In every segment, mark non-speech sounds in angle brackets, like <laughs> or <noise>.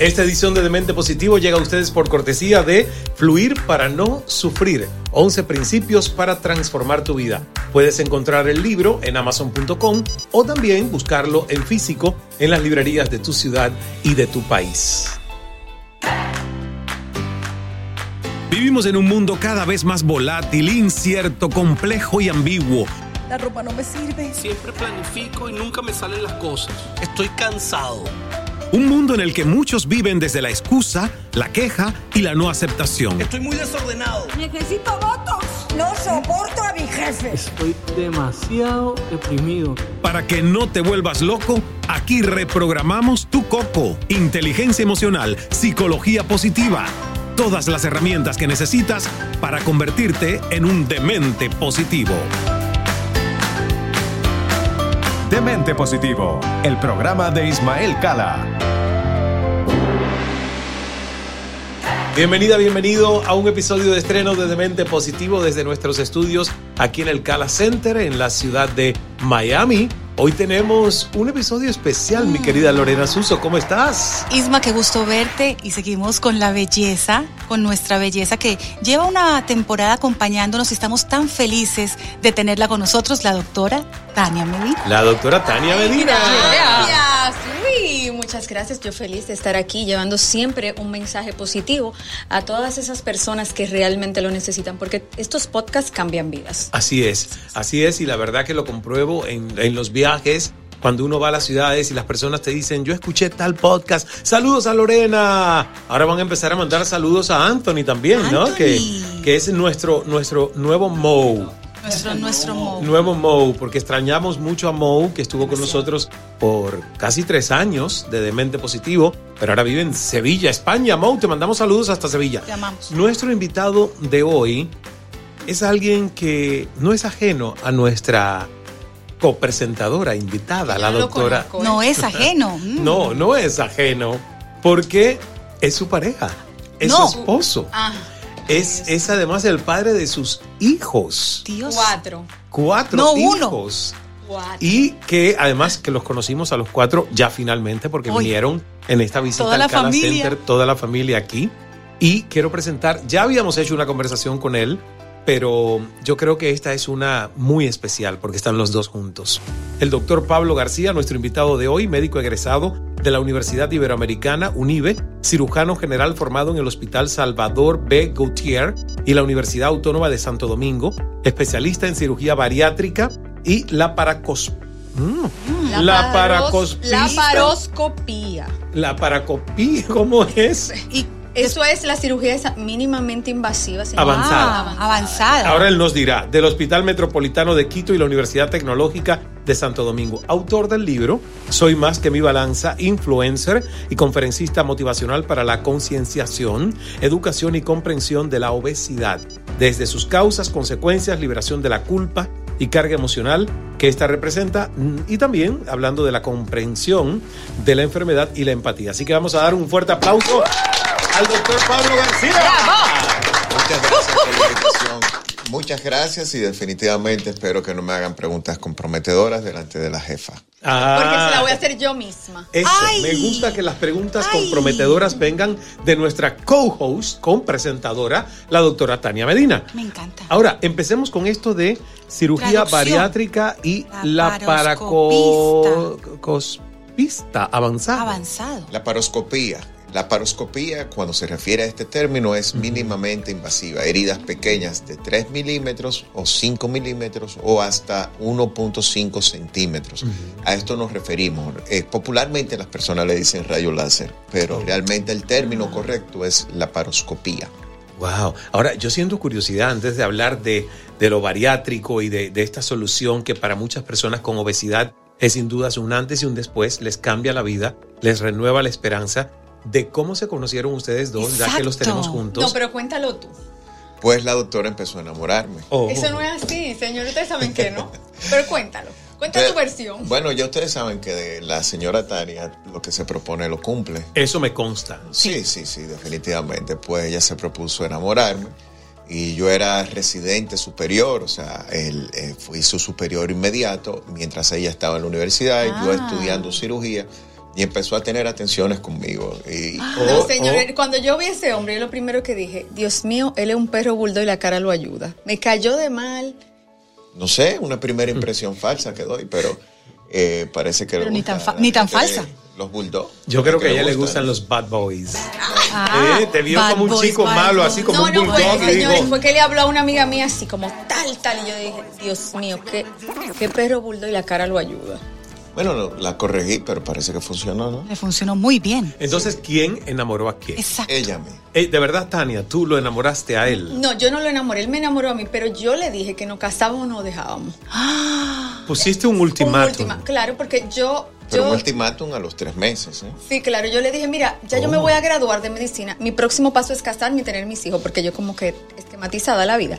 Esta edición de Demente Positivo llega a ustedes por cortesía de Fluir para no sufrir. 11 principios para transformar tu vida. Puedes encontrar el libro en amazon.com o también buscarlo en físico en las librerías de tu ciudad y de tu país. Vivimos en un mundo cada vez más volátil, incierto, complejo y ambiguo. La ropa no me sirve. Siempre planifico y nunca me salen las cosas. Estoy cansado. Un mundo en el que muchos viven desde la excusa, la queja y la no aceptación. Estoy muy desordenado. Necesito votos. No soporto a mi jefe. Estoy demasiado deprimido. Para que no te vuelvas loco, aquí reprogramamos tu coco. Inteligencia emocional, psicología positiva. Todas las herramientas que necesitas para convertirte en un demente positivo. Demente Positivo, el programa de Ismael Cala. Bienvenida, bienvenido a un episodio de estreno de Demente Positivo desde nuestros estudios aquí en el Cala Center en la ciudad de Miami. Hoy tenemos un episodio especial, mi querida Lorena Suso. ¿Cómo estás? Isma, qué gusto verte y seguimos con la belleza, con nuestra belleza que lleva una temporada acompañándonos y estamos tan felices de tenerla con nosotros, la doctora Tania Medina. La doctora Tania Medina. Gracias. Muchas gracias. Yo feliz de estar aquí llevando siempre un mensaje positivo a todas esas personas que realmente lo necesitan, porque estos podcasts cambian vidas. Así es, así es, y la verdad que lo compruebo en, en los viajes. Cuando uno va a las ciudades y las personas te dicen, yo escuché tal podcast, saludos a Lorena. Ahora van a empezar a mandar saludos a Anthony también, ¿no? Que, que es nuestro, nuestro nuevo Mo. Nuestro, nuestro Mo. Nuevo Mo, porque extrañamos mucho a Mo, que estuvo con nosotros por casi tres años de Demente Positivo, pero ahora vive en Sevilla, España. Mo, te mandamos saludos hasta Sevilla. Te amamos. Nuestro invitado de hoy es alguien que no es ajeno a nuestra copresentadora invitada, la doctora. conozco. No es ajeno. Mm. No, no es ajeno, porque es su pareja, es No. su esposo. Ah, Es, es además el padre de sus hijos. Dios. cuatro. Cuatro No, uno. hijos. Cuatro. Y que además que los conocimos a los cuatro ya finalmente porque vinieron en esta visita Toda al la Cala familia. Center, toda la familia aquí. Y quiero presentar, ya habíamos hecho una conversación con él, pero yo creo que esta es una muy especial porque están los dos juntos. El doctor Pablo García, nuestro invitado de hoy, médico egresado de la Universidad Iberoamericana, UNIBE, cirujano general formado en el Hospital Salvador B. Gautier y la Universidad Autónoma de Santo Domingo, especialista en cirugía bariátrica y la paracos... Mm. La. La paroscopía. La paracopía, ¿cómo es? <laughs> Y Eso es la cirugía mínimamente invasiva. señora. Avanzada. Ah, avanzada. Ahora él nos dirá, del Hospital Metropolitano de Quito y la Universidad Tecnológica de Santo Domingo, autor del libro Soy más que mi balanza, influencer y conferencista motivacional para la concienciación, educación y comprensión de la obesidad, desde sus causas, consecuencias, liberación de la culpa y carga emocional que esta representa mm, y también hablando de la comprensión de la enfermedad y la empatía. Así que vamos a dar un fuerte aplauso al doctor Pablo García. Muchas gracias por la invitación. Muchas gracias y definitivamente espero que no me hagan preguntas comprometedoras delante de la jefa. Ah. Porque se la voy a hacer yo misma. Eso, Ay. me gusta que las preguntas Ay. comprometedoras vengan de nuestra co-host, presentadora, la doctora Tania Medina. Me encanta. Ahora, empecemos con esto de cirugía Traducción. bariátrica y La la paroscopista. paracospista avanzada. Avanzado. La paroscopía. La paroscopía, cuando se refiere a este término, es mínimamente invasiva. Heridas pequeñas de 3 milímetros o 5 milímetros o hasta 1.5 centímetros. A esto nos referimos. Eh, popularmente las personas le dicen rayo láser, pero realmente el término correcto es la paroscopía. Wow. Ahora, yo siento curiosidad antes de hablar de, de lo bariátrico y de, de esta solución que para muchas personas con obesidad es sin dudas un antes y un después, les cambia la vida, les renueva la esperanza de cómo se conocieron ustedes dos, ya que los tenemos juntos. No, pero cuéntalo tú. Pues la doctora empezó a enamorarme. Oh. Eso no es así, señor. Ustedes saben que no. <laughs> Pero cuéntalo. Cuenta Pero- tu versión. Bueno, ya ustedes saben que de la señora Tania lo que se propone lo cumple. Eso me consta. Sí, sí, sí, definitivamente. Pues ella se propuso enamorarme y yo era residente superior, o sea, él, eh, fui su superior inmediato mientras ella estaba en la universidad y yo Ah. estudiando cirugía y empezó a tener atenciones conmigo. Y No, Oh, señor, oh. cuando yo vi a ese hombre, yo lo primero que dije, Dios mío, él es un perro bulldog y la cara lo ayuda. Me cayó de mal. no sé, una primera impresión falsa que doy, pero eh, parece que Pero le ni tan ni tan falsa. Los bulldogs. Yo creo que a le ella le gustan. gustan los bad boys. Ah, Eh, te vio bad como un boys, chico malo, boys. así como no, un no, fue, bulldog. y señores, digo, fue que le habló a una amiga mía así como tal, tal. Y yo dije, Dios mío, qué, qué perro bulldog y la cara lo ayuda. Bueno, no, la corregí, pero parece que funcionó, ¿no? Le funcionó muy bien. Entonces, ¿quién enamoró a quién? Exacto. Ella me. Eh, de verdad, Tania, tú lo enamoraste a él. No, yo no lo enamoré, él me enamoró a mí, pero yo le dije que nos casábamos o nos dejábamos. Pusiste un Un ultimátum. ultima- claro, porque yo, Pero yo un ultimátum a los tres meses, ¿eh? Sí, claro, yo le dije, mira, ya yo me voy a graduar de medicina, mi próximo paso es casarme y tener mis hijos, porque yo como que esquematizada la vida.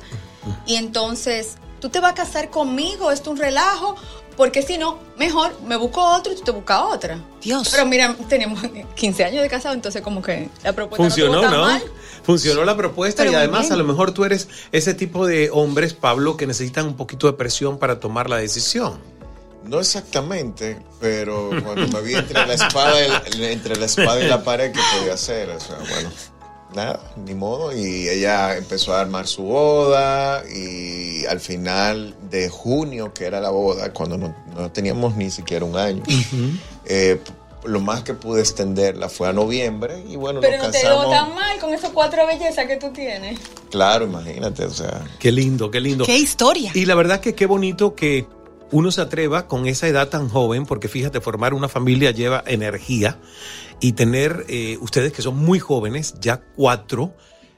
Y entonces, tú te vas a casar conmigo, esto es un relajo, porque si no, mejor me busco otro y tú te buscas otra. Dios. Pero mira, tenemos 15 años de casado, entonces como que la propuesta Funcionó, no, estuvo tan ¿no? mal. Funcionó la propuesta Pero y además bien. a lo mejor tú eres ese tipo de hombres, Pablo, que necesitan un poquito de presión para tomar la decisión. No exactamente, pero cuando me vi entre la espada y la, entre la espada y la pared, ¿qué podía hacer? O sea, bueno, nada, ni modo. Y ella empezó a armar su boda y al final de junio, que era la boda, cuando no, no teníamos ni siquiera un año, eh, p- lo más que pude extenderla fue a noviembre y bueno, Pero nos no te veo casamos. tan mal con esas cuatro bellezas que tú tienes. Claro, imagínate, o sea, Qué lindo, qué lindo. Qué historia. Y la verdad que qué bonito que uno se atreva con esa edad tan joven, porque fíjate, formar una familia lleva energía y tener eh, ustedes que son muy jóvenes, ya cuatro,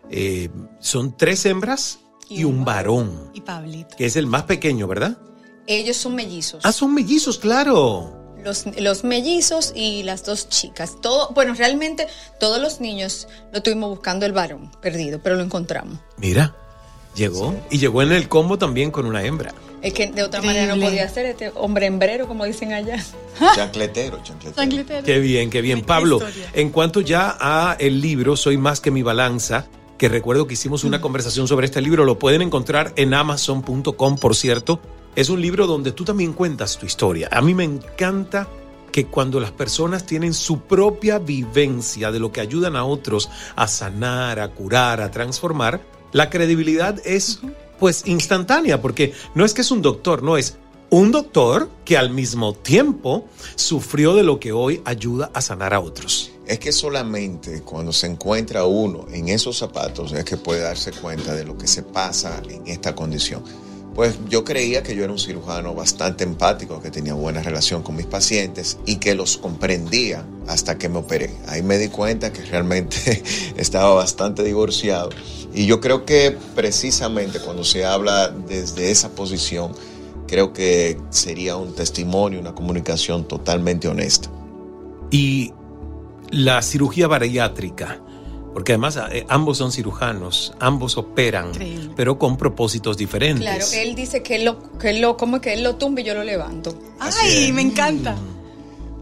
eh, son tres hembras y, Y un varón, Y Pablito. que es el más pequeño, ¿verdad? Ellos son mellizos. Ah, son mellizos, claro. los, los mellizos y las dos chicas. Todo, bueno, realmente todos los niños lo tuvimos buscando el varón perdido, pero lo encontramos. Mira, llegó y llegó en el combo también con una hembra. Es que de otra manera no podía ser este hombre hembrero, como dicen allá. <laughs> chancletero, chancletero. Qué bien, qué bien. Qué Pablo, historia. en cuanto ya a el libro Soy más que mi balanza, que recuerdo que hicimos una conversación sobre este libro, lo pueden encontrar en amazon.com, por cierto. Es un libro donde tú también cuentas tu historia. A mí me encanta que cuando las personas tienen su propia vivencia de lo que ayudan a otros a sanar, a curar, a transformar, la credibilidad es pues instantánea, porque no es que es un doctor, no es un doctor que al mismo tiempo sufrió de lo que hoy ayuda a sanar a otros. Es que solamente cuando se encuentra uno en esos zapatos es que puede darse cuenta de lo que se pasa en esta condición. Pues yo creía que yo era un cirujano bastante empático, que tenía buena relación con mis pacientes y que los comprendía hasta que me operé. Ahí me di cuenta que realmente <laughs> estaba bastante divorciado. Y yo creo que precisamente cuando se habla desde esa posición, creo que sería un testimonio, una comunicación totalmente honesta. Y la cirugía bariátrica, porque además eh, ambos son cirujanos, ambos operan, Increíble. pero con propósitos diferentes. Claro, él dice que él lo, que él lo, como que él lo tumba y yo lo levanto. Ay, me encanta.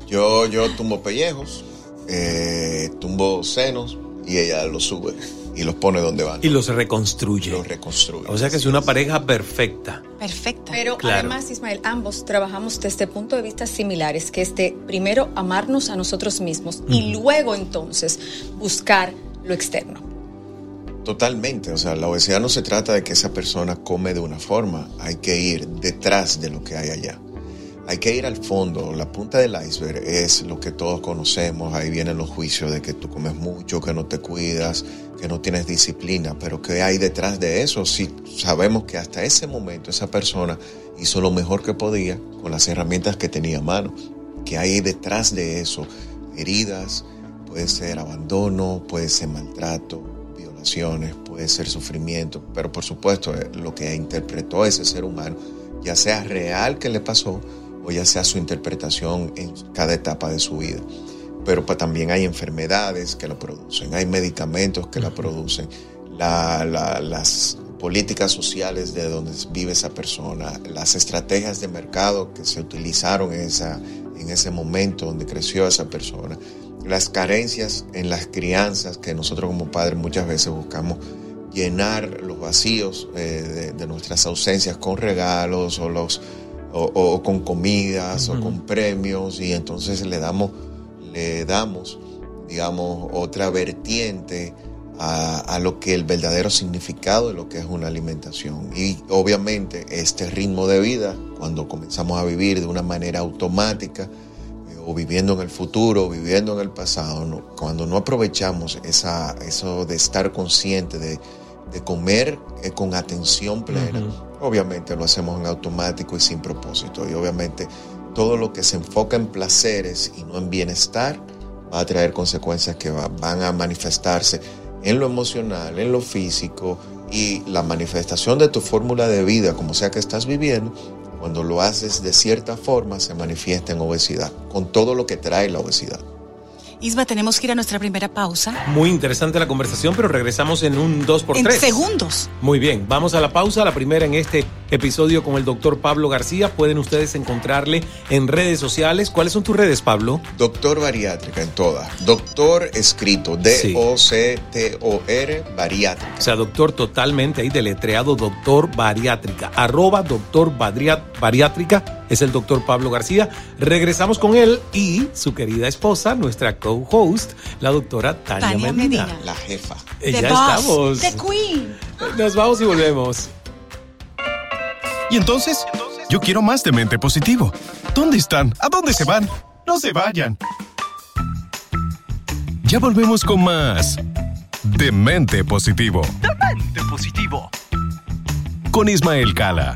Yo, yo tumbo pellejos, eh, tumbo senos y ella los sube y los pone donde van. Y los reconstruye. los reconstruye. O sea que es una pareja perfecta. Perfecta. Pero Claro. además, Ismael, ambos trabajamos desde puntos de vista similares, que es de primero amarnos a nosotros mismos y luego entonces buscar lo externo. Totalmente, o sea, la obesidad no se trata de que esa persona come de una forma, hay que ir detrás de lo que hay allá. Hay que ir al fondo, la punta del iceberg es lo que todos conocemos, ahí vienen los juicios de que tú comes mucho, que no te cuidas, que no tienes disciplina, pero ¿qué hay detrás de eso? Si sabemos que hasta ese momento esa persona hizo lo mejor que podía con las herramientas que tenía a mano, que hay detrás de eso heridas, puede ser abandono, puede ser maltrato, violaciones, puede ser sufrimiento, pero por supuesto eh, lo que interpretó ese ser humano, ya sea real que le pasó o ya sea su interpretación en cada etapa de su vida. Pero también hay enfermedades que lo producen, hay medicamentos que la producen, las políticas sociales de donde vive esa persona, las estrategias de mercado que se utilizaron en, esa, en ese momento donde creció esa persona, las carencias en las crianzas que nosotros como padres muchas veces buscamos llenar los vacíos eh, de, nuestras ausencias con regalos o, los, o, con comidas o con premios y entonces le damos, le damos, digamos, otra vertiente a, a, lo que el verdadero significado de lo que es una alimentación. Y obviamente este ritmo de vida, cuando comenzamos a vivir de una manera automática, o viviendo en el futuro, o viviendo en el pasado, cuando no aprovechamos esa, eso de estar consciente de de comer eh, con atención plena, obviamente lo hacemos en automático y sin propósito. Y obviamente todo lo que se enfoca en placeres y no en bienestar va a traer consecuencias que van a manifestarse en lo emocional, en lo físico y la manifestación de tu fórmula de vida, como sea que estás viviendo, cuando lo haces de cierta forma se manifiesta en obesidad, con todo lo que trae la obesidad. Isma, tenemos que ir a nuestra primera pausa. Muy interesante la conversación, pero regresamos en un 2x3. En segundos. Muy bien, vamos a la pausa, la primera en este episodio con el doctor Pablo García. Pueden ustedes encontrarle en redes sociales. ¿Cuáles son tus redes, Pablo? Doctor Bariátrica en todas. Doctor escrito, D-O-C-T-O-R, bariátrica. O sea, doctor totalmente ahí deletreado, doctor bariátrica. Arroba doctor bariátrica es el doctor Pablo García. Regresamos con él y su querida esposa, nuestra co-host, la doctora Tania, Medina. La jefa. Eh, ya estamos. The Queen. Nos vamos y volvemos. Y entonces, yo quiero más de mente positivo. ¿Dónde están? ¿A dónde se van? No se vayan. Ya volvemos con más de mente positivo. De mente positivo. Con Ismael Cala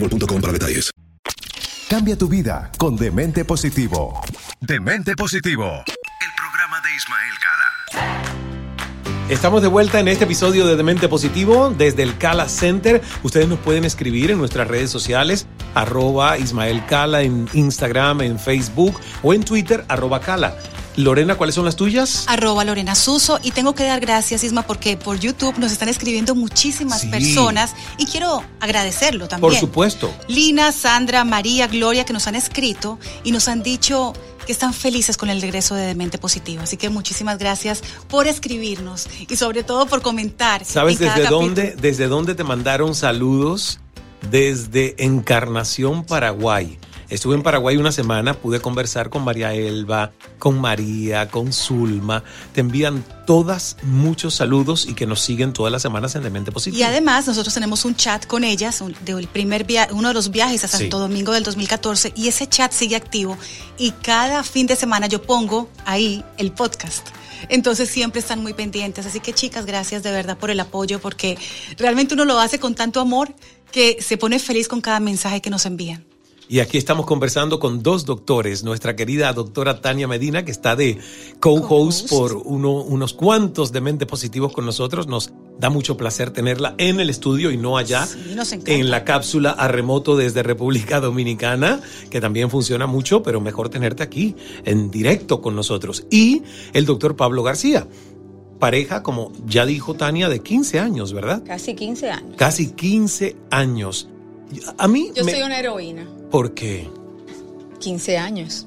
para detalles. Cambia tu vida con Demente Positivo. Demente Positivo. El programa de Ismael Cala. Estamos de vuelta en este episodio de Demente Positivo desde el Cala Center. Ustedes nos pueden escribir en nuestras redes sociales, arroba Ismael Cala en Instagram, en Facebook o en Twitter, arroba Cala. Lorena, ¿cuáles son las tuyas? Arroba Lorena Suso. Y tengo que dar gracias, Isma, porque por YouTube nos están escribiendo muchísimas personas y quiero agradecerlo también. Por supuesto. Lina, Sandra, María, Gloria, que nos han escrito y nos han dicho que están felices con el regreso de Demente Positivo. Así que muchísimas gracias por escribirnos y sobre todo por comentar. ¿Sabes desde dónde, desde dónde te mandaron saludos? Desde Encarnación, Paraguay. Estuve en Paraguay una semana, pude conversar con María Elba, con María, con Zulma. Te envían todas muchos saludos y que nos siguen todas las semanas en Demente Positivo. Y además nosotros tenemos un chat con ellas, del primer uno de los viajes a Santo Domingo del 2014 y ese chat sigue activo y cada fin de semana yo pongo ahí el podcast. Entonces siempre están muy pendientes. Así que chicas, gracias de verdad por el apoyo porque realmente uno lo hace con tanto amor que se pone feliz con cada mensaje que nos envían. Y aquí estamos conversando con dos doctores, nuestra querida doctora Tania Medina, que está de co-host por uno, unos cuantos de Mente Positivos con nosotros. Nos da mucho placer tenerla en el estudio y no allá, Sí, nos encanta. en la cápsula a remoto desde República <laughs> Dominicana, que también funciona mucho, pero mejor tenerte aquí en directo con nosotros. Y el doctor Pablo García, pareja, como ya dijo Tania, de 15 años, ¿verdad? Casi 15 años. Casi 15 años. A mí... Yo me- soy una heroína. ¿Por qué? 15 años.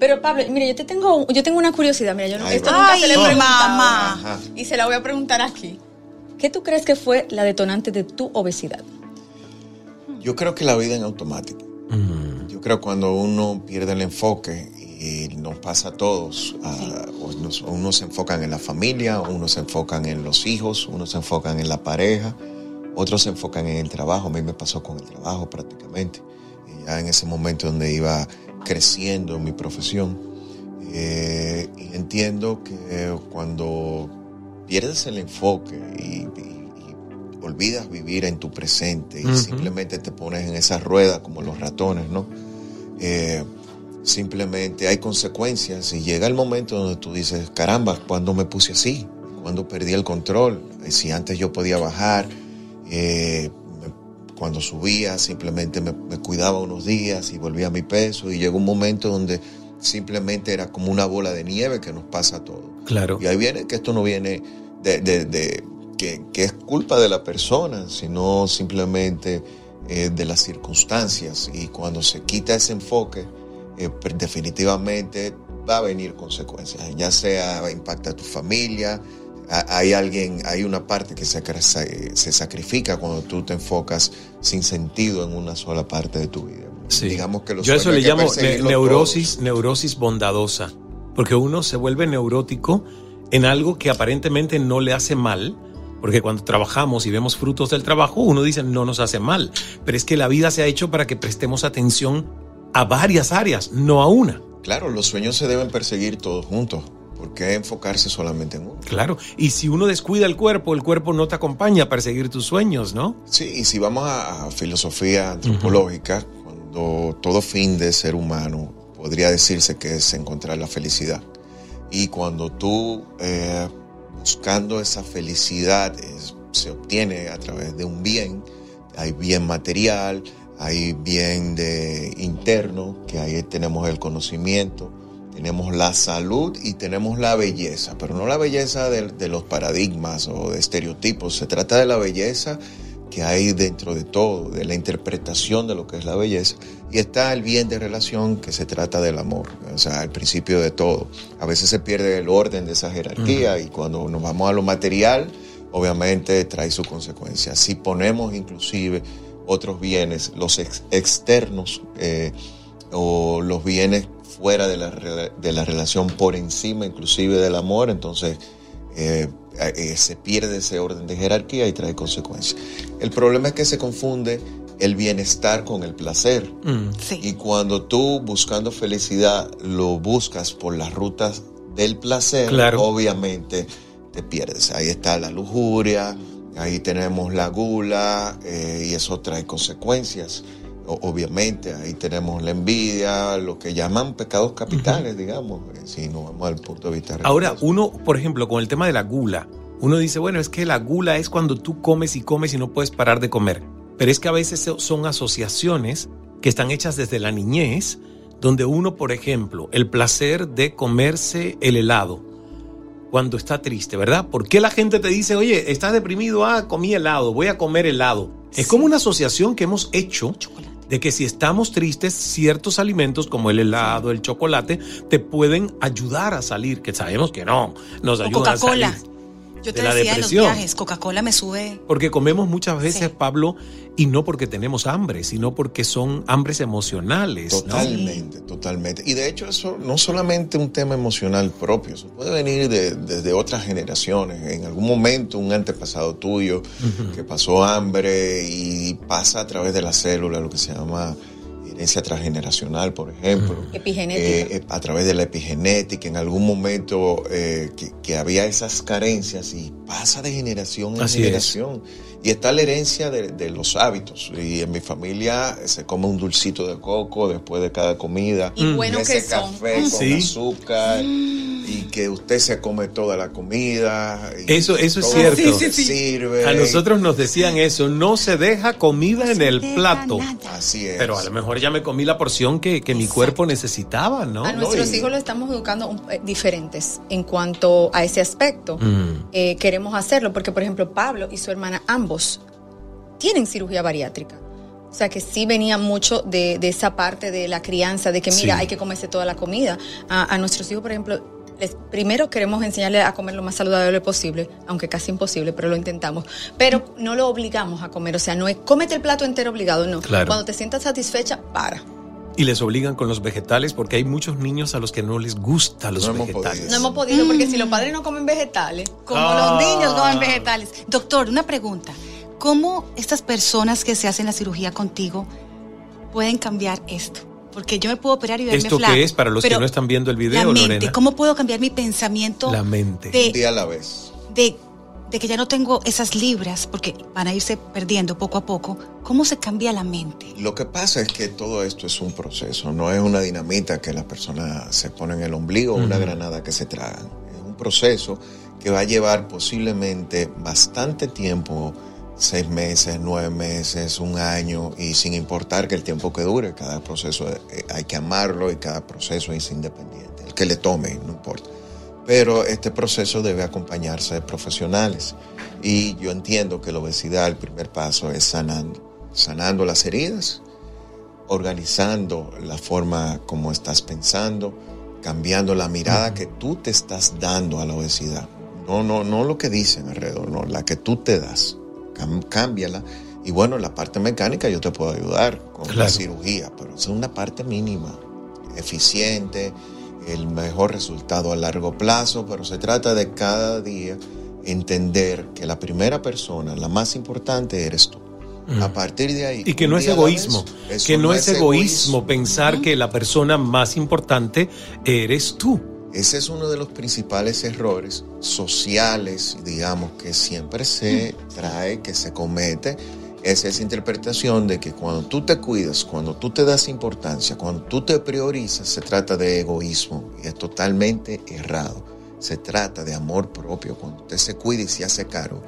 Pero Pablo, mira, yo te tengo, yo tengo una curiosidad, mira, yo no, Ay, esto nunca se le he Ay, preguntado. mamá. Y se la voy a preguntar aquí. ¿Qué tú crees que fue la detonante de tu obesidad? Yo creo que la vida en automático. Yo creo cuando uno pierde el enfoque y nos pasa a todos, a- unos se enfocan en la familia, unos se enfocan en los hijos, unos se enfocan en la pareja, otros se enfocan en el trabajo. A mí me pasó con el trabajo prácticamente. Ya en ese momento donde iba creciendo en mi profesión. Eh, y entiendo que cuando pierdes el enfoque y, y- y olvidas vivir en tu presente y simplemente te pones en esa rueda como los ratones, ¿no? Eh, simplemente hay consecuencias y llega el momento donde tú dices, caramba, ¿cuándo me puse así? ¿Cuándo perdí el control? Eh, Si antes yo podía bajar, eh, cuando subía simplemente me, me cuidaba unos días y volvía a mi peso y llegó un momento donde simplemente era como una bola de nieve que nos pasa a todos. Claro. Y ahí viene que esto no viene de, de- de- que, que es culpa de la persona, sino simplemente eh, de las circunstancias. Y cuando se quita ese enfoque, eh, definitivamente va a venir consecuencias. Ya sea impacta a tu familia, hay alguien, hay una parte que se, sacrifica cuando tú te enfocas sin sentido en una sola parte de tu vida. Sí. Digamos que Yo eso le llamo ne- neurosis, neurosis bondadosa, porque uno se vuelve neurótico en algo que aparentemente no le hace mal, porque cuando trabajamos y vemos frutos del trabajo, uno dice no nos hace mal, pero es que la vida se ha hecho para que prestemos atención a varias áreas, no a una. Claro, los sueños se deben perseguir todos juntos. ¿Por qué enfocarse solamente en uno? Claro, y si uno descuida el cuerpo, el cuerpo no te acompaña a perseguir tus sueños, ¿no? Sí, y si vamos a, a filosofía antropológica, cuando todo fin de ser humano podría decirse que es encontrar la felicidad. Y cuando tú, eh, buscando esa felicidad, es- se obtiene a través de un bien, hay bien material, hay bien de interno, que ahí tenemos el conocimiento, tenemos la salud y tenemos la belleza, pero no la belleza de, de los paradigmas o de estereotipos, se trata de la belleza que hay dentro de todo, de la interpretación de lo que es la belleza. Y está el bien de relación que se trata del amor, o sea, el principio de todo. A veces se pierde el orden de esa jerarquía y cuando nos vamos a lo material, obviamente trae su consecuencia. Si ponemos inclusive otros bienes, los ex- externos eh, o los bienes fuera de la, de la relación por encima inclusive del amor, entonces eh, eh, se pierde ese orden de jerarquía y trae consecuencias. El problema es que se confunde el bienestar con el placer. Y cuando tú buscando felicidad lo buscas por las rutas del placer, Claro. obviamente te pierdes. Ahí está la lujuria, ahí tenemos la gula eh, y eso trae consecuencias. Obviamente, ahí tenemos la envidia, lo que llaman pecados capitales, digamos, eh, si nos vamos al punto de vista Ahora, uno, por ejemplo, con el tema de la gula, uno dice, bueno, es que la gula es cuando tú comes y comes y no puedes parar de comer. Pero es que a veces so- son asociaciones que están hechas desde la niñez, donde uno, por ejemplo, el placer de comerse el helado cuando está triste, ¿verdad? ¿Por qué la gente te dice, oye, estás deprimido? Ah, comí helado, voy a comer helado. Es como una asociación que hemos hecho de que si estamos tristes, ciertos alimentos como el helado, el chocolate, te pueden ayudar a salir, que sabemos que no, nos ayudan a salir. Yo te de la decía en los depresión. viajes, Coca-Cola me sube. Porque comemos muchas veces, Pablo, y no porque tenemos hambre, sino porque son hambres emocionales. ¿no? Totalmente, totalmente. Y de hecho eso no solamente un tema emocional propio, eso puede venir de- desde otras generaciones. En algún momento un antepasado tuyo que pasó hambre y pasa a través de la célula, lo que se llama herencia transgeneracional, por ejemplo. Epigenética. Eh, eh, a través de la epigenética, en algún momento eh, que, que había esas carencias y pasa de generación en Así generación. Y está la herencia de, de los hábitos. Y en mi familia se come un dulcito de coco después de cada comida. Y bueno ese que son. café con Sí. azúcar. Y que usted se come toda la comida. y Eso, eso es cierto. lo que sirve. A nosotros nos decían eso, no se deja comida en el plato. Así es. Pero a lo mejor ya me comí la porción que, que mi cuerpo necesitaba, ¿no? A nuestros hijos lo estamos educando eh, diferentes en cuanto a ese aspecto. Mm. Eh, queremos hacerlo porque, por ejemplo, Pablo y su hermana ambos tienen cirugía bariátrica. O sea que sí venía mucho de, de esa parte de la crianza, de que mira, Sí. hay que comerse toda la comida. A, a nuestros hijos, por ejemplo, les- primero queremos enseñarles a comer lo más saludable posible, aunque casi imposible, pero lo intentamos. Pero no lo obligamos a comer, o sea, no es cómete el plato entero obligado, no. Claro. Cuando te sientas satisfecha, para. Y les obligan con los vegetales porque hay muchos niños a los que no les gustan los vegetales. No hemos podido, porque si los padres no comen vegetales, Como Ah. los niños comen vegetales. Doctor, una pregunta. ¿Cómo estas personas que se hacen la cirugía contigo pueden cambiar esto? Porque yo me puedo operar y verme ¿Esto flaca, qué es para los que no están viendo el video, La mente, Lorena? ¿cómo puedo cambiar mi pensamiento La mente. de- Un día a la vez. de, de que ya no tengo esas libras, porque van a irse perdiendo poco a poco? ¿Cómo se cambia la mente? Lo que pasa es que todo esto es un proceso, no es una dinamita que la persona se pone en el ombligo o una granada que se tragan. Es un proceso que va a llevar posiblemente bastante tiempo, seis meses, nueve meses, un año, y sin importar que el tiempo que dure, cada proceso eh, hay que amarlo y cada proceso es independiente, el que le tome, no importa. Pero este proceso debe acompañarse de profesionales. Y yo entiendo que la obesidad, el primer paso es sanando. Sanando las heridas, organizando la forma como estás pensando, cambiando la mirada que tú te estás dando a la obesidad. No, no, no lo que dicen alrededor, no, la que tú te das. Cámbiala. Y bueno, la parte mecánica yo te puedo ayudar con la cirugía, pero es una parte mínima, eficiente, el mejor resultado a largo plazo, pero se trata de cada día entender que la primera persona, la más importante, eres tú. A partir de ahí. Y que no es vez, egoísmo, que no, es egoísmo, pensar que la persona más importante eres tú. Ese es uno de los principales errores sociales, digamos, que siempre se trae, que se comete. Es esa interpretación de que cuando tú te cuidas, cuando tú te das importancia, cuando tú te priorizas, se trata de egoísmo y es totalmente errado. Se trata de amor propio. Cuando usted se cuida y se hace caro,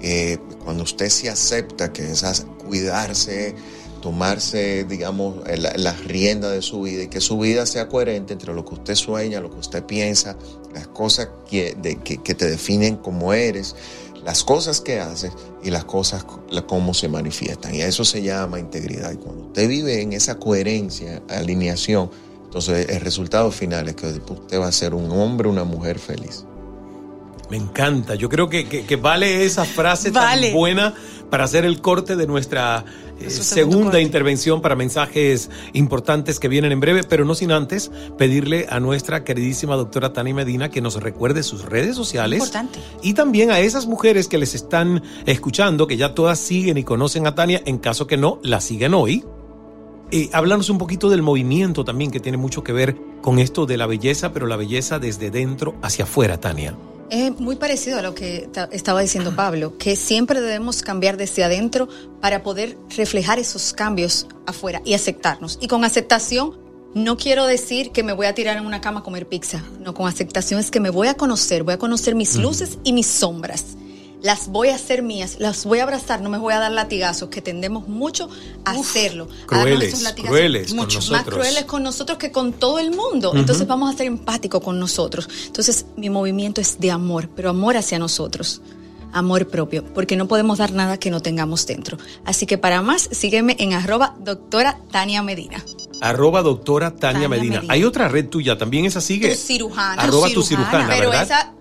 eh, cuando usted se acepta que es cuidarse, tomarse, digamos, la, la rienda de su vida y que su vida sea coherente entre lo que usted sueña, lo que usted piensa, las cosas que, de- que, que te definen como eres, las cosas que haces y las cosas la- cómo se manifiestan. Y a eso se llama integridad. Y cuando usted vive en esa coherencia, alineación, entonces el resultado final es que usted va a ser un hombre, una mujer feliz. Me encanta. Yo creo que, que- que vale esa frase Vale. tan buena para hacer el corte de nuestra eh, segunda corte. intervención para mensajes importantes que vienen en breve, pero no sin antes pedirle a nuestra queridísima doctora Tania Medina que nos recuerde sus redes sociales. Importante. Y también a esas mujeres que les están escuchando, que ya todas siguen y conocen a Tania, en caso que no, la siguen hoy. Eh, háblanos un poquito del movimiento también, que tiene mucho que ver con esto de la belleza, pero la belleza desde dentro hacia afuera, Tania. Es muy parecido a lo que ta- estaba diciendo Pablo, que siempre debemos cambiar desde adentro para poder reflejar esos cambios afuera y aceptarnos. Y con aceptación no quiero decir que me voy a tirar en una cama a comer pizza. No, con aceptación es que me voy a conocer, voy a conocer mis luces y mis sombras. Las voy a hacer mías, las voy a abrazar, no me voy a dar latigazos, que tendemos mucho a hacerlo. a crueles, latigazos crueles con mucho más crueles con nosotros que con todo el mundo. Entonces vamos a ser empáticos con nosotros. Entonces mi movimiento es de amor, pero amor hacia nosotros. Amor propio, porque no podemos dar nada que no tengamos dentro. Así que para más, sígueme en arroba doctora Tania Medina. Arroba doctora Tania, Tania Medina. Medina. Hay otra red tuya, también esa sigue. Tu cirujana. Arroba tu cirujana, Pero ¿verdad? esa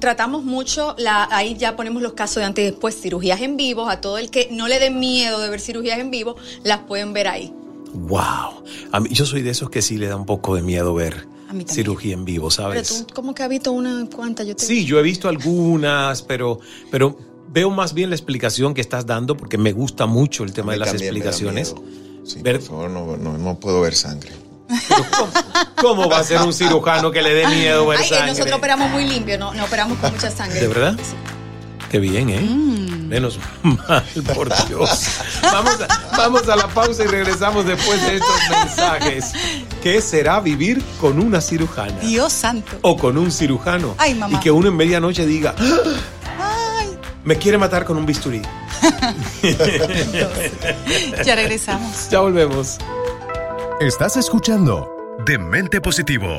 tratamos mucho, la, ahí ya ponemos los casos de antes y después, cirugías en vivo, a todo el que no le dé miedo de ver cirugías en vivo, las pueden ver ahí. Wow. A mí, yo soy de esos que sí le da un poco de miedo ver cirugía en vivo, Pero ¿sabes? tú como que has visto una cuanta, yo te Sí, yo he visto algunas, pero, pero veo más bien la explicación que estás dando porque me gusta mucho el tema de las explicaciones. Sí, Ver- por favor, no, no, no puedo ver sangre. <laughs> ¿Cómo va a ser un cirujano que le dé miedo ver Ay, eh, sangre? nosotros operamos muy limpio, no, no operamos con mucha sangre. ¿De verdad? Qué bien, ¿eh? Menos mal, por Dios. Vamos a, vamos a la pausa y regresamos después de estos mensajes. ¿Qué será vivir con una cirujana? Dios santo. O con un cirujano. Ay, mamá. Y que uno en medianoche diga, Ay. me quiere matar con un bisturí. <laughs> Ya regresamos. Ya volvemos. Estás escuchando Demente Positivo,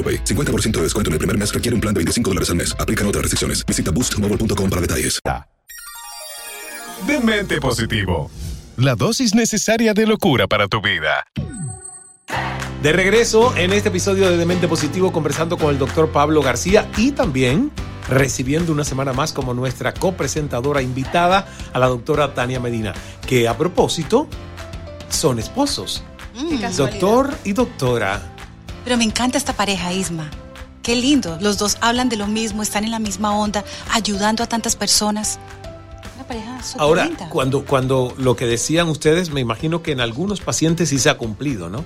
AroPay. 50% de descuento en el primer mes requiere un plan de 25 dólares al mes. Aplican otras restricciones. Visita boostmobile.com para detalles. Demente Positivo, la dosis necesaria de locura para tu vida. De regreso en este episodio de Demente Positivo conversando con el doctor Pablo García y también recibiendo una semana más como nuestra copresentadora invitada a la doctora Tania Medina, que a propósito son esposos. Doctor y doctora. Pero me encanta esta pareja, Isma. Qué lindo. Los dos hablan de lo mismo, están en la misma onda, ayudando a tantas personas. Una pareja súper Ahora, linda. cuando, cuando lo que decían ustedes, me imagino que en algunos pacientes sí se ha cumplido, ¿no?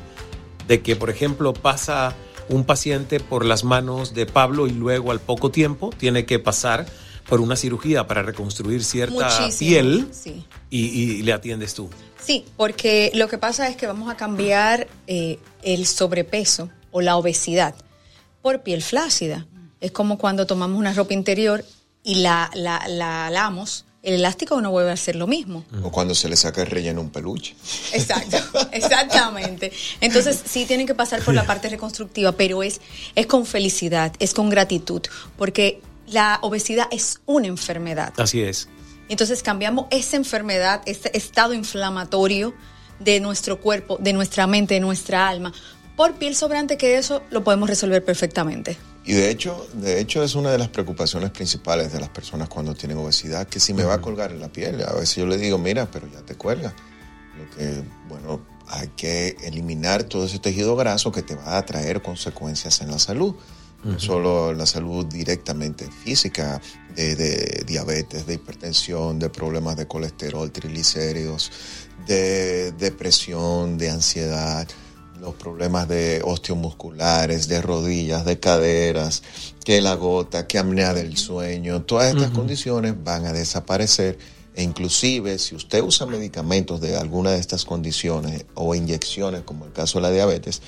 De que, por ejemplo, pasa un paciente por las manos de Pablo y luego al poco tiempo tiene que pasar por una cirugía para reconstruir cierta Muchísimo, piel sí. y, y le atiendes tú. Sí, porque lo que pasa es que vamos a cambiar eh, el sobrepeso o la obesidad por piel flácida. Es como cuando tomamos una ropa interior y la, la, la alamos, el elástico no vuelve a ser lo mismo. O cuando se le saca el relleno a un peluche. Exacto, <laughs> exactamente. Entonces sí tienen que pasar por la parte reconstructiva, pero es, es con felicidad, es con gratitud, porque la obesidad es una enfermedad. Así es. Entonces cambiamos esa enfermedad, ese estado inflamatorio de nuestro cuerpo, de nuestra mente, de nuestra alma, por piel sobrante que eso lo podemos resolver perfectamente. Y de hecho, de hecho es una de las preocupaciones principales de las personas cuando tienen obesidad, que si me va a colgar en la piel. A veces yo le digo, mira, pero ya te cuelga. Lo que, bueno, hay que eliminar todo ese tejido graso que te va a traer consecuencias en la salud. No solo la salud directamente física, de, de diabetes, de hipertensión, de problemas de colesterol, triglicéridos, de depresión, de ansiedad, los problemas de osteomusculares, de rodillas, de caderas, que la gota, que apnea del sueño, todas estas condiciones van a desaparecer e inclusive si usted usa medicamentos de alguna de estas condiciones o inyecciones como el caso de la diabetes,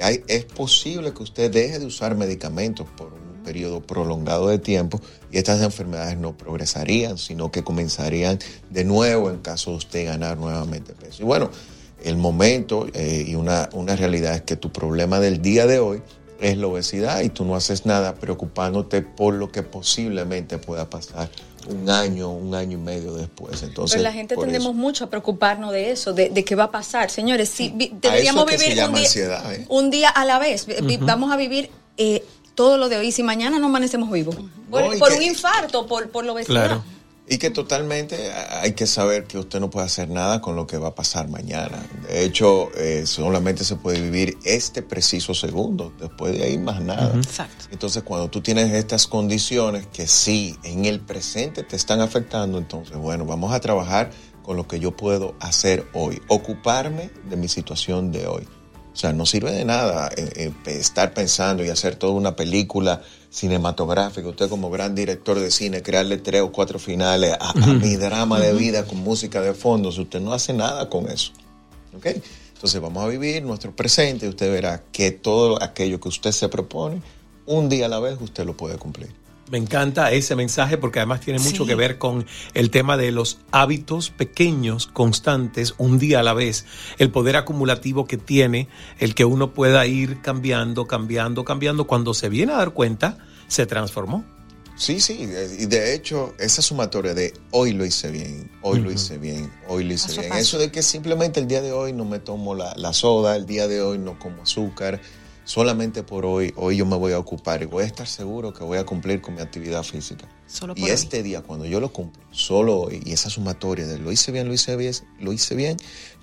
hay- es posible que usted deje de usar medicamentos por un periodo prolongado de tiempo y estas enfermedades no progresarían, sino que comenzarían de nuevo en caso de usted ganar nuevamente peso. Y bueno, el momento eh, y una, una realidad es que tu problema del día de hoy es la obesidad y tú no haces nada preocupándote por lo que posiblemente pueda pasar un año, un año y medio después. Entonces, Pero la gente tendemos eso- mucho a preocuparnos de eso, de, de qué va a pasar. Señores, sí, vi- A deberíamos vivir un llama día, ansiedad, ¿eh? un día a la vez. Vamos a vivir eh, todo lo de hoy. Si mañana no amanecemos vivos, por, No, y por que- un infarto, por, por la obesidad. Y que totalmente hay que saber que usted no puede hacer nada con lo que va a pasar mañana. De hecho, eh, solamente se puede vivir este preciso segundo. Después de ahí, más nada. Exacto. Entonces, cuando tú tienes estas condiciones que sí en el presente te están afectando, entonces, bueno, vamos a trabajar con lo que yo puedo hacer hoy, ocuparme de mi situación de hoy. O sea, no sirve de nada eh, eh, estar pensando y hacer toda una película cinematográfica, usted como gran director de cine, crearle tres o cuatro finales a, a mi drama de vida con música de fondo, si usted no hace nada con eso. ¿Ok? Entonces vamos a vivir nuestro presente y usted verá que todo aquello que usted se propone, un día a la vez usted lo puede cumplir. Me encanta ese mensaje porque además tiene mucho Sí. que ver con el tema de los hábitos pequeños, constantes, un día a la vez. El poder acumulativo que tiene, el que uno pueda ir cambiando, cambiando, cambiando. Cuando se viene a dar cuenta, se transformó. Sí, sí, y de hecho, esa sumatoria de hoy lo hice bien, hoy lo hice bien, hoy lo hice bien. Eso de que simplemente el día de hoy no me tomo la, la soda, el día de hoy no como azúcar, solamente por hoy, hoy yo me voy a ocupar y voy a estar seguro que voy a cumplir con mi actividad física. Solo Y por hoy. este día, cuando yo lo cumplo, solo hoy, y esa sumatoria de lo hice bien, lo hice bien, lo hice bien,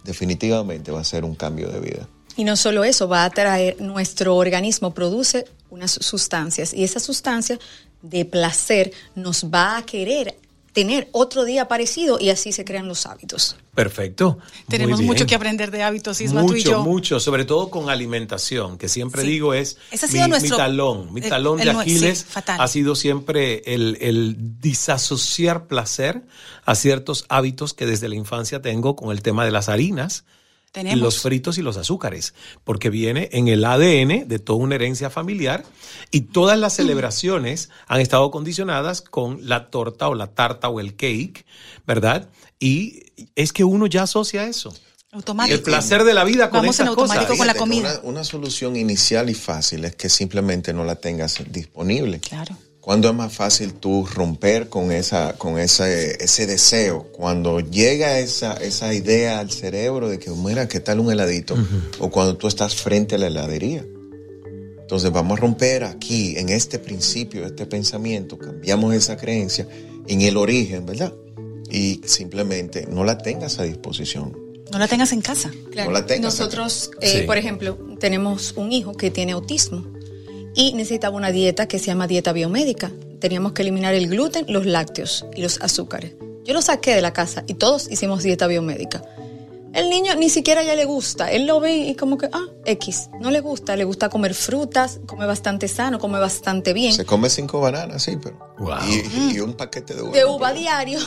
definitivamente va a ser un cambio de vida. Y no solo eso, va a traer, nuestro organismo produce unas sustancias y esa sustancia de placer nos va a querer tener otro día parecido y así se crean los hábitos. Perfecto. Tenemos mucho que aprender de hábitos, Isma, mucho, tú y yo. mucho, sobre todo con alimentación, que siempre Sí. digo es Ese ha mi, sido mi nuestro- talón, mi el- talón el de sí, Aquiles fatal. ha sido siempre el, el disasociar placer a ciertos hábitos que desde la infancia tengo con el tema de las harinas. Tenemos. Los fritos y los azúcares, porque viene en el ADN de toda una herencia familiar y todas las celebraciones han estado condicionadas con la torta o la tarta o el cake, ¿verdad? Y es que uno ya asocia eso. Automático. El placer de la vida con Vamos en esas cosas. automático con la comida. Una, una solución inicial y fácil es que simplemente no la tengas disponible. Claro. ¿Cuándo es más fácil tú romper con esa, con ese, ese deseo? Cuando llega esa, esa idea al cerebro de que, mira, ¿qué tal un heladito? O cuando tú estás frente a la heladería. Entonces vamos a romper aquí, en este principio, este pensamiento, cambiamos esa creencia en el origen, ¿verdad? Y simplemente no la tengas a disposición. No la tengas en casa. Claro. No la tengas Nosotros, eh, Sí. por ejemplo, tenemos un hijo que tiene autismo y necesitaba una dieta que se llama dieta biomédica. Teníamos que eliminar el gluten, los lácteos y los azúcares. Yo lo saqué de la casa y todos hicimos dieta biomédica. El niño ni siquiera ya le gusta. Él lo ve y como que, ah, X. No le gusta. Le gusta comer frutas, come bastante sano, come bastante bien. Se come cinco bananas, sí, pero. Y, y un paquete de uva. de uva diario.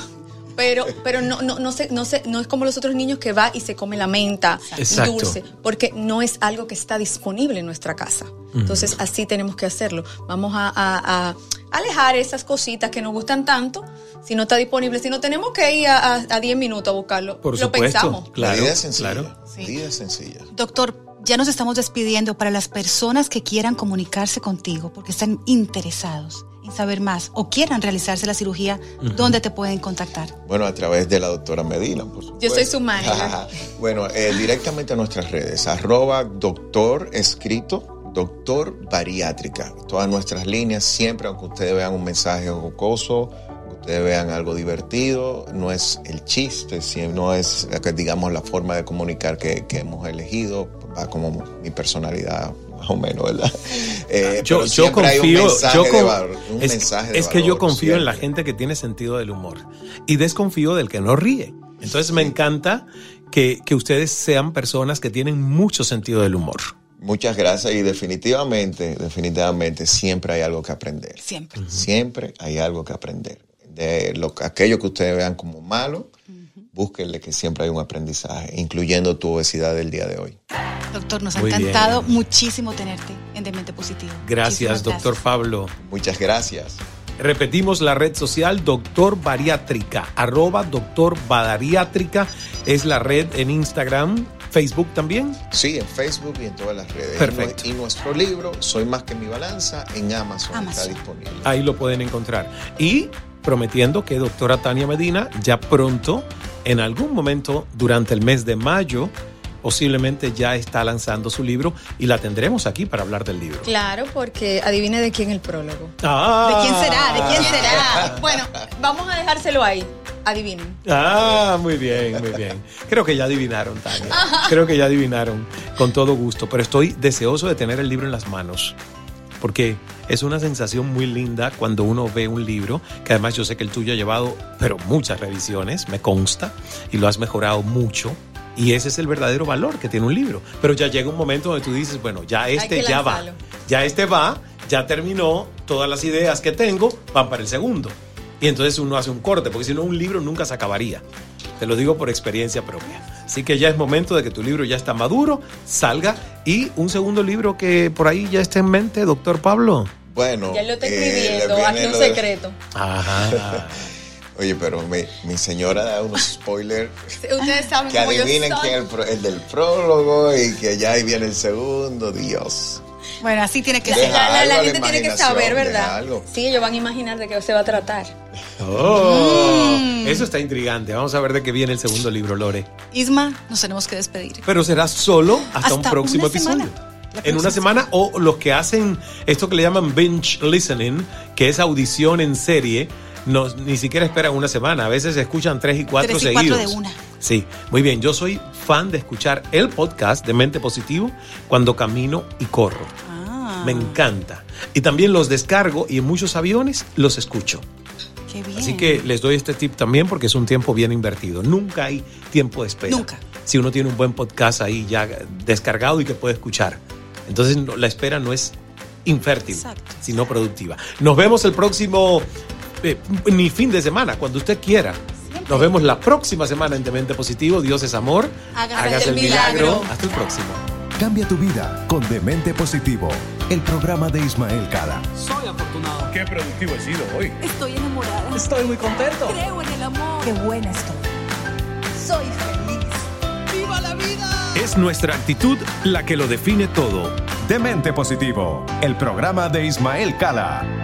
Pero, pero no, no, no, se, no, se, no es como los otros niños que va y se come la menta Exacto. dulce, porque no es algo que está disponible en nuestra casa. Entonces, así tenemos que hacerlo. Vamos a, a- a alejar esas cositas que nos gustan tanto. Si no está disponible, si no tenemos que ir a, a, a 10 minutos a buscarlo, Por lo supuesto, pensamos. claro, sencilla. claro. Vida sencilla. Doctor, ya nos estamos despidiendo para las personas que quieran comunicarse contigo porque están interesados saber más o quieran realizarse la cirugía, Ujú. ¿dónde te pueden contactar? Bueno, a través de la doctora Medina, por supuesto. Yo soy su manager. <laughs> bueno, eh, directamente a nuestras redes, arroba doctor escrito, doctor bariátrica. Todas nuestras líneas, siempre, aunque ustedes vean un mensaje jocoso, ustedes vean algo divertido, no es el chiste, si no es, digamos, la forma de comunicar que, que hemos elegido, va como mi personalidad, más o menos, ¿verdad? Eh, Yo, pero yo siempre hay un confío, mensaje yo de con- valor, un es, mensaje de es que yo confío en la gente que tiene sentido del humor y desconfío del que no ríe. Entonces me encanta que, que ustedes sean personas que tienen mucho sentido del humor. Muchas gracias y definitivamente, definitivamente siempre hay algo que aprender. Siempre. Siempre hay algo que aprender. De lo, aquello que ustedes vean como malo, búsquenle que siempre hay un aprendizaje, incluyendo tu obesidad del día de hoy. Doctor, nos ha Muy bien. encantado muchísimo tenerte en Demente Positivo. Gracias, Muchísimas doctor Pablo. Muchas gracias. Repetimos la red social Doctor Bariátrica, arroba Doctor Bariátrica es la red en Instagram, Facebook también. Sí, en Facebook y en todas las redes. Perfecto. Y, nue- y nuestro libro, Soy más que mi balanza, en Amazon, Amazon. está disponible. Ahí lo pueden encontrar. Y prometiendo que doctora Tania Medina ya pronto, en algún momento durante el mes de mayo, posiblemente ya está lanzando su libro y la tendremos aquí para hablar del libro. Claro, porque adivine de quién el prólogo. Ah. ¿De quién será? ¿De quién será? Bueno, vamos a dejárselo ahí. Adivinen. Ah, muy bien, muy bien. Creo que ya adivinaron, Tania. Creo que ya adivinaron con todo gusto, pero estoy deseoso de tener el libro en las manos. porque es una sensación muy linda cuando uno ve un libro, que además yo sé que el tuyo ha llevado, pero muchas revisiones, me consta, y lo has mejorado mucho. Y ese es el verdadero valor que tiene un libro. Pero ya llega un momento donde tú dices, bueno, ya este ya va. Ya este va, ya terminó, todas las ideas que tengo van para el segundo. Y entonces uno hace un corte, porque si no un libro nunca se acabaría. Te lo digo por experiencia propia. Así que ya es momento de que tu libro ya está maduro, salga y un segundo libro que por ahí ya está en mente, doctor Pablo. Bueno, ya lo estoy escribiendo, aquí un secreto. Ajá. Oye, pero mi, mi, señora da unos spoilers. Ustedes saben que adivinen que el, el, del prólogo y que ya ahí viene el segundo. Dios. Bueno, así tiene que ser. La, la, gente tiene que saber, ¿verdad? Sí, ellos van a imaginar de qué se va a tratar. Oh, mm. Eso está intrigante. Vamos a ver de qué viene el segundo libro, Lore. Isma, nos tenemos que despedir. Pero será solo hasta, un próximo episodio. En una semana o los que hacen esto que le llaman binge listening, que es audición en serie, no, ni siquiera esperan una semana. A veces escuchan tres y cuatro tres y seguidos. Cuatro de una. Sí, muy bien. Yo soy fan de escuchar el podcast de Mente Positivo cuando camino y corro. Me encanta. Y también los descargo y en muchos aviones los escucho. Qué bien. Así que les doy este tip también porque es un tiempo bien invertido. Nunca hay tiempo de espera. Nunca. Si uno tiene un buen podcast ahí ya descargado y que puede escuchar. Entonces la espera no es infértil, sino productiva. Nos vemos el próximo, eh, ni fin de semana, cuando usted quiera. Nos vemos la próxima semana en Demente Positivo. Dios es amor. Hágase, el milagro. Hasta el próximo. Cambia tu vida con Demente Positivo, el programa de Ismael Cala. Soy afortunado. Qué productivo he sido hoy. Estoy enamorada. Estoy muy contento. Creo en el amor. Qué buena estoy. Soy feliz. ¡Viva la vida! Es nuestra actitud la que lo define todo. Demente Positivo, el programa de Ismael Cala.